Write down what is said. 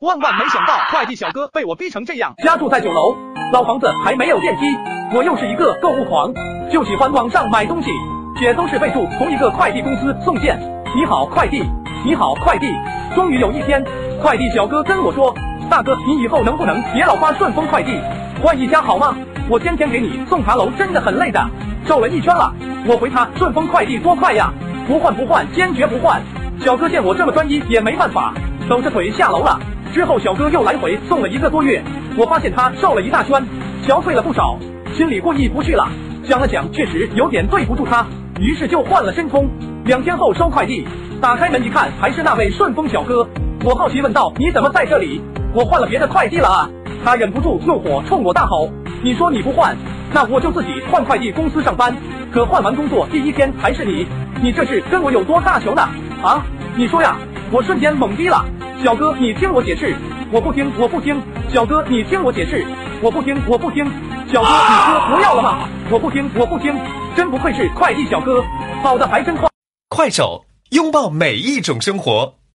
万万没想到，快递小哥被我逼成这样。家住在九楼，老房子还没有电梯，我又是一个购物狂，就喜欢网上买东西，也都是备注同一个快递公司送件。你好，快递，你好，快递。终于有一天，快递小哥跟我说：“大哥，你以后能不能别老发顺丰快递，换一家好吗？我天天给你送茶楼，真的很累的。”绕了一圈了，我回他顺丰快递多快呀，不换不换，坚决不换。小哥见我这么专一，也没办法，抖着腿下楼了。之后小哥又来回送了一个多月，我发现他瘦了一大圈，憔悴了不少，心里过意不去了。想了想，确实有点对不住他，于是就换了申通。两天后收快递，打开门一看，还是那位顺丰小哥。我好奇问道：“你怎么在这里？我换了别的快递了啊！”他忍不住怒火，冲我大吼：“你说你不换，那我就自己换快递公司上班。可换完工作第一天还是你，你这是跟我有多大仇呢？啊？你说呀！”我瞬间懵逼了。小哥，你听我解释，我不听，我不听。小哥，你听我解释，我不听，我不听。小哥，你哥不要了吗？我不听，我不听。真不愧是快递小哥，跑的还真快。快手，拥抱每一种生活。